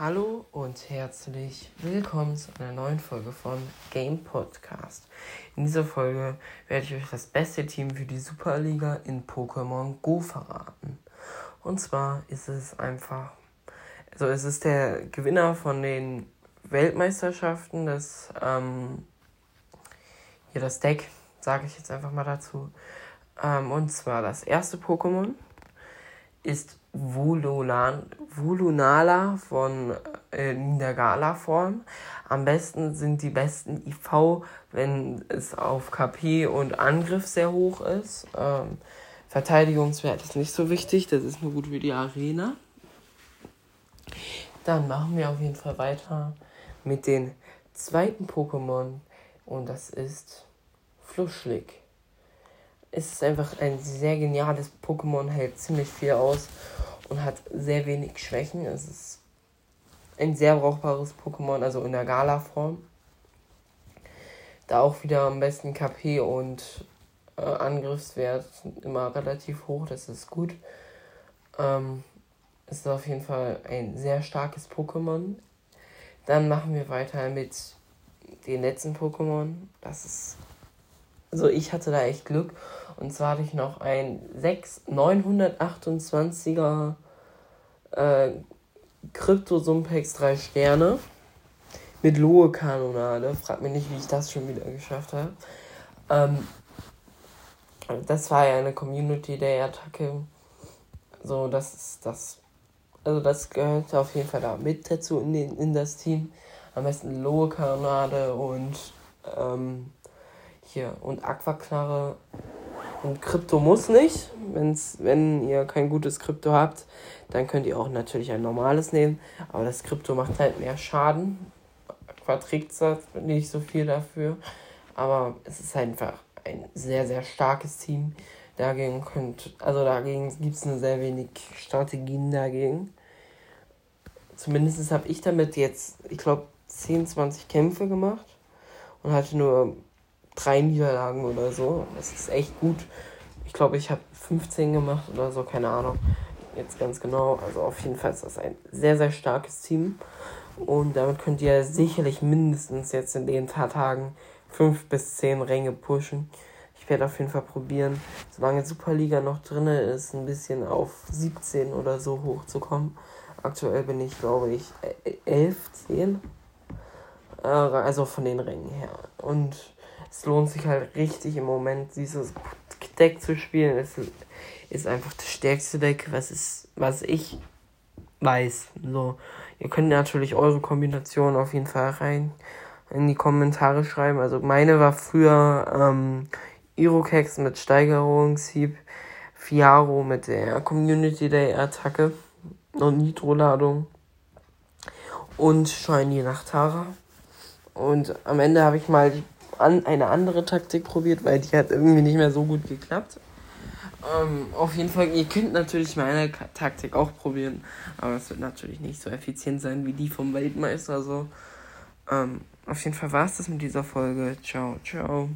Hallo und herzlich willkommen zu einer neuen Folge von Game Podcast. In dieser Folge werde ich euch das beste Team für die Superliga in Pokémon Go verraten. Und zwar ist es einfach, also es ist der Gewinner von den Weltmeisterschaften, das, ähm, hier das Deck, sage ich jetzt einfach mal dazu. Ähm, und zwar das erste Pokémon ist Volulan, Volunala von äh, Niedergala-Form. Am besten sind die besten IV, wenn es auf KP und Angriff sehr hoch ist. Ähm, Verteidigungswert ist nicht so wichtig, das ist nur gut für die Arena. Dann machen wir auf jeden Fall weiter mit den zweiten Pokémon und das ist Fluschlik es ist einfach ein sehr geniales Pokémon, hält ziemlich viel aus und hat sehr wenig Schwächen. Es ist ein sehr brauchbares Pokémon, also in der Gala-Form. Da auch wieder am besten KP und äh, Angriffswert immer relativ hoch, das ist gut. Ähm, es ist auf jeden Fall ein sehr starkes Pokémon. Dann machen wir weiter mit den letzten Pokémon. Das ist also ich hatte da echt Glück. Und zwar hatte ich noch ein 6 928er äh, Sumpex 3 Sterne mit Lohe Kanonade. Frag mich nicht, wie ich das schon wieder geschafft habe. Ähm, das war ja eine Community Day Attacke. So, das ist das. Also das gehört auf jeden Fall da mit dazu in, den, in das Team. Am besten Lohe Kanonade und ähm, hier und Aquaknarre und Krypto muss nicht. Wenn's, wenn ihr kein gutes Krypto habt, dann könnt ihr auch natürlich ein normales nehmen. Aber das Krypto macht halt mehr Schaden. Quadrixat nicht so viel dafür. Aber es ist einfach ein sehr, sehr starkes Team. Dagegen könnt, also dagegen gibt es nur sehr wenig Strategien dagegen. Zumindest habe ich damit jetzt, ich glaube, 10, 20 Kämpfe gemacht und hatte nur drei Niederlagen oder so. Das ist echt gut. Ich glaube, ich habe 15 gemacht oder so, keine Ahnung. Jetzt ganz genau. Also auf jeden Fall ist das ein sehr, sehr starkes Team. Und damit könnt ihr sicherlich mindestens jetzt in den paar Tagen 5 bis 10 Ränge pushen. Ich werde auf jeden Fall probieren, solange Superliga noch drin ist, ein bisschen auf 17 oder so hochzukommen. Aktuell bin ich, glaube ich, 11, 10. Äh, also von den Rängen her. Und es lohnt sich halt richtig im Moment, dieses Deck zu spielen. Es ist einfach das stärkste Deck, was, ist, was ich weiß. So, ihr könnt natürlich eure Kombination auf jeden Fall rein in die Kommentare schreiben. Also meine war früher ähm, Irokex mit Steigerungshieb, Fiaro mit der Community Day Attacke und Nitro-Ladung und Shiny Nachtara. Und am Ende habe ich mal die an, eine andere Taktik probiert, weil die hat irgendwie nicht mehr so gut geklappt. Ähm, auf jeden Fall, ihr könnt natürlich meine Taktik auch probieren, aber es wird natürlich nicht so effizient sein wie die vom Weltmeister. So. Ähm, auf jeden Fall war es das mit dieser Folge. Ciao, ciao.